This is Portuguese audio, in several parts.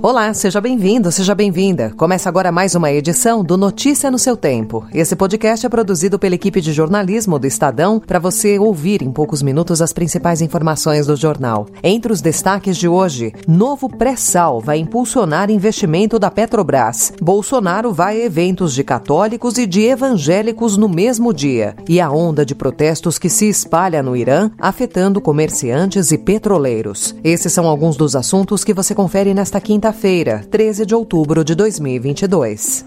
Olá, seja bem-vindo, seja bem-vinda. Começa agora mais uma edição do Notícia no seu Tempo. Esse podcast é produzido pela equipe de jornalismo do Estadão para você ouvir em poucos minutos as principais informações do jornal. Entre os destaques de hoje, novo pré-sal vai impulsionar investimento da Petrobras. Bolsonaro vai a eventos de católicos e de evangélicos no mesmo dia. E a onda de protestos que se espalha no Irã, afetando comerciantes e petroleiros. Esses são alguns dos assuntos que você confere nesta quinta quinta-feira, 13 de outubro de 2022.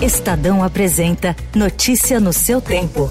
Estadão apresenta Notícia no seu tempo.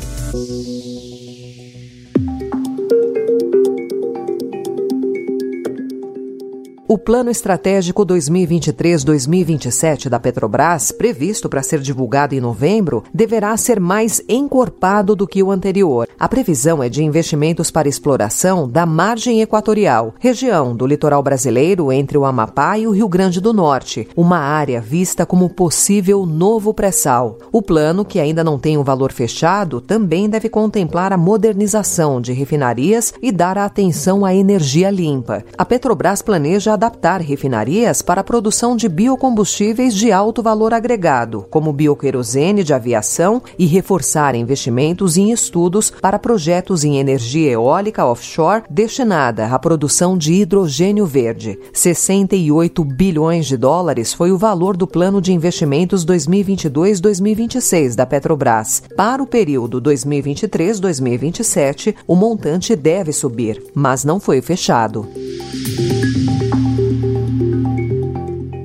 O Plano Estratégico 2023-2027 da Petrobras, previsto para ser divulgado em novembro, deverá ser mais encorpado do que o anterior. A previsão é de investimentos para exploração da margem equatorial, região do litoral brasileiro entre o Amapá e o Rio Grande do Norte, uma área vista como possível novo pré-sal. O plano, que ainda não tem um valor fechado, também deve contemplar a modernização de refinarias e dar atenção à energia limpa. A Petrobras planeja adaptar refinarias para a produção de biocombustíveis de alto valor agregado, como bioquerosene de aviação, e reforçar investimentos em estudos para projetos em energia eólica offshore destinada à produção de hidrogênio verde. 68 bilhões de dólares foi o valor do plano de investimentos 2022-2026 da Petrobras. Para o período 2023-2027, o montante deve subir, mas não foi fechado.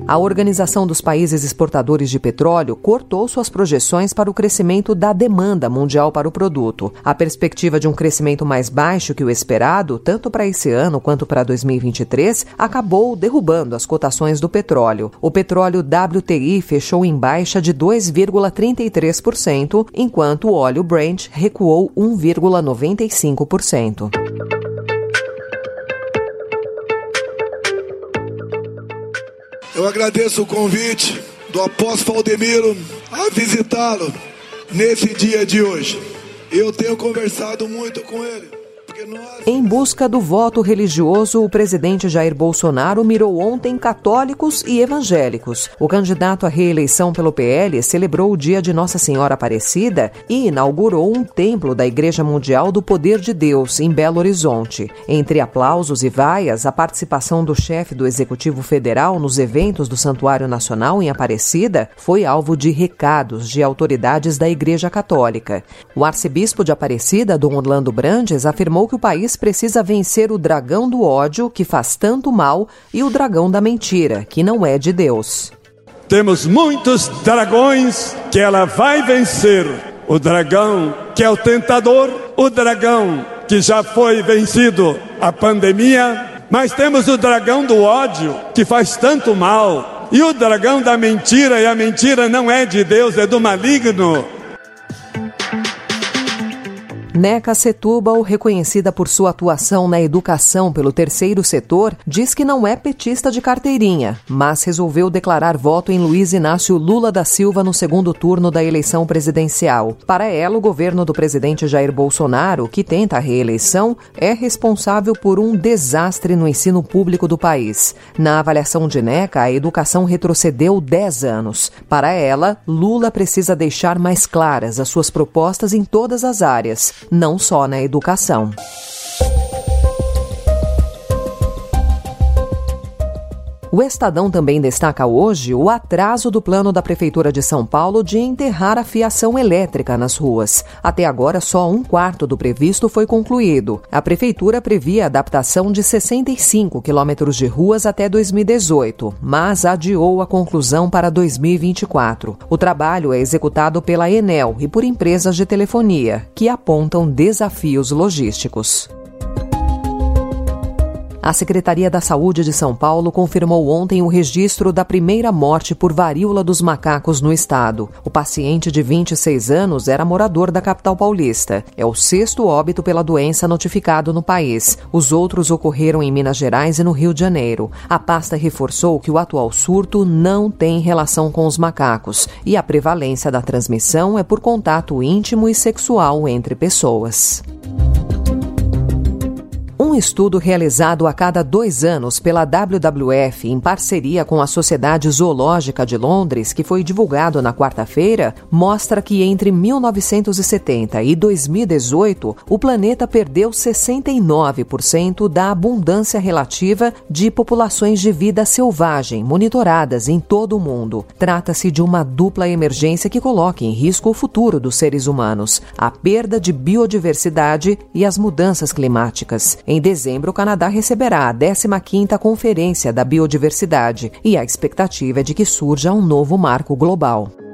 A Organização dos Países Exportadores de Petróleo cortou suas projeções para o crescimento da demanda mundial para o produto. A perspectiva de um crescimento mais baixo que o esperado, tanto para esse ano quanto para 2023, acabou derrubando as cotações do petróleo. O petróleo WTI fechou em baixa de 2,33%, enquanto o óleo Brent recuou 1,95%. Eu agradeço o convite do apóstolo Valdemiro a visitá-lo nesse dia de hoje. Eu tenho conversado muito com ele. Em busca do voto religioso, o presidente Jair Bolsonaro mirou ontem católicos e evangélicos. O candidato à reeleição pelo PL celebrou o dia de Nossa Senhora Aparecida e inaugurou um templo da Igreja Mundial do Poder de Deus, em Belo Horizonte. Entre aplausos e vaias, a participação do chefe do Executivo Federal nos eventos do Santuário Nacional em Aparecida foi alvo de recados de autoridades da Igreja Católica. O arcebispo de Aparecida, Dom Orlando Brandes, afirmou que o país precisa vencer o dragão do ódio, que faz tanto mal, e o dragão da mentira, que não é de Deus. Temos muitos dragões que ela vai vencer. O dragão que é o tentador, o dragão que já foi vencido a pandemia, mas temos o dragão do ódio que faz tanto mal. E o dragão da mentira, e a mentira não é de Deus, é do maligno. Neca Setúbal, reconhecida por sua atuação na educação pelo terceiro setor, diz que não é petista de carteirinha, mas resolveu declarar voto em Luiz Inácio Lula da Silva no segundo turno da eleição presidencial. Para ela, o governo do presidente Jair Bolsonaro, que tenta a reeleição, é responsável por um desastre no ensino público do país. Na avaliação de Neca, a educação retrocedeu 10 anos. Para ela, Lula precisa deixar mais claras as suas propostas em todas as áreas não só na educação. O Estadão também destaca hoje o atraso do plano da Prefeitura de São Paulo de enterrar a fiação elétrica nas ruas. Até agora, só um quarto do previsto foi concluído. A Prefeitura previa a adaptação de 65 quilômetros de ruas até 2018, mas adiou a conclusão para 2024. O trabalho é executado pela Enel e por empresas de telefonia, que apontam desafios logísticos. A Secretaria da Saúde de São Paulo confirmou ontem o registro da primeira morte por varíola dos macacos no estado. O paciente de 26 anos era morador da capital paulista. É o sexto óbito pela doença notificado no país. Os outros ocorreram em Minas Gerais e no Rio de Janeiro. A pasta reforçou que o atual surto não tem relação com os macacos e a prevalência da transmissão é por contato íntimo e sexual entre pessoas. Estudo realizado a cada dois anos pela WWF em parceria com a Sociedade Zoológica de Londres, que foi divulgado na quarta-feira, mostra que entre 1970 e 2018 o planeta perdeu 69% da abundância relativa de populações de vida selvagem monitoradas em todo o mundo. Trata-se de uma dupla emergência que coloca em risco o futuro dos seres humanos, a perda de biodiversidade e as mudanças climáticas. Em dezembro, o Canadá receberá a 15ª Conferência da Biodiversidade e a expectativa é de que surja um novo marco global.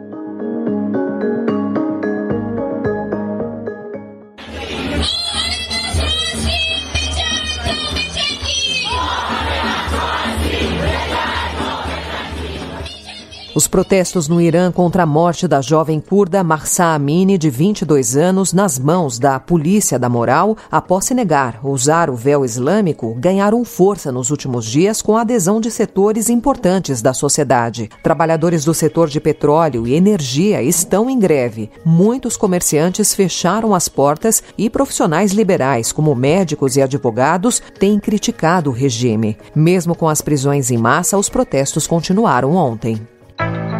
Os protestos no Irã contra a morte da jovem curda Marsa Amini, de 22 anos, nas mãos da polícia da moral, após se negar usar o véu islâmico, ganharam força nos últimos dias com a adesão de setores importantes da sociedade. Trabalhadores do setor de petróleo e energia estão em greve. Muitos comerciantes fecharam as portas e profissionais liberais, como médicos e advogados, têm criticado o regime. Mesmo com as prisões em massa, os protestos continuaram ontem.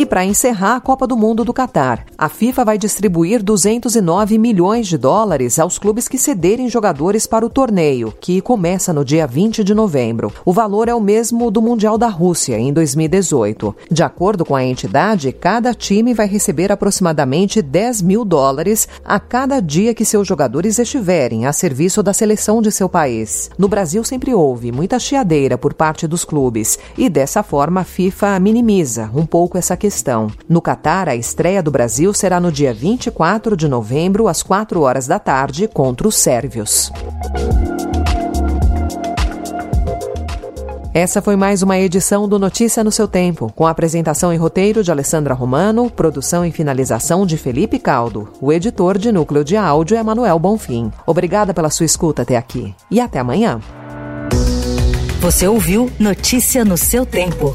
E para encerrar, a Copa do Mundo do Catar. A FIFA vai distribuir 209 milhões de dólares aos clubes que cederem jogadores para o torneio, que começa no dia 20 de novembro. O valor é o mesmo do Mundial da Rússia, em 2018. De acordo com a entidade, cada time vai receber aproximadamente 10 mil dólares a cada dia que seus jogadores estiverem a serviço da seleção de seu país. No Brasil sempre houve muita chiadeira por parte dos clubes e dessa forma a FIFA minimiza um pouco essa questão No Catar, a estreia do Brasil será no dia 24 de novembro, às 4 horas da tarde, contra os sérvios. Essa foi mais uma edição do Notícia no seu Tempo, com apresentação e roteiro de Alessandra Romano, produção e finalização de Felipe Caldo. O editor de núcleo de áudio é Manuel Bonfim. Obrigada pela sua escuta até aqui e até amanhã. Você ouviu Notícia no seu Tempo.